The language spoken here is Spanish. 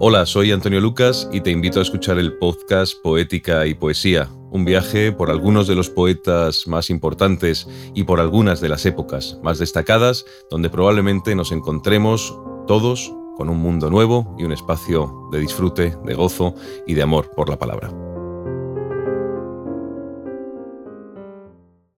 Hola, soy Antonio Lucas y te invito a escuchar el podcast Poética y Poesía, un viaje por algunos de los poetas más importantes y por algunas de las épocas más destacadas, donde probablemente nos encontremos todos con un mundo nuevo y un espacio de disfrute, de gozo y de amor por la palabra.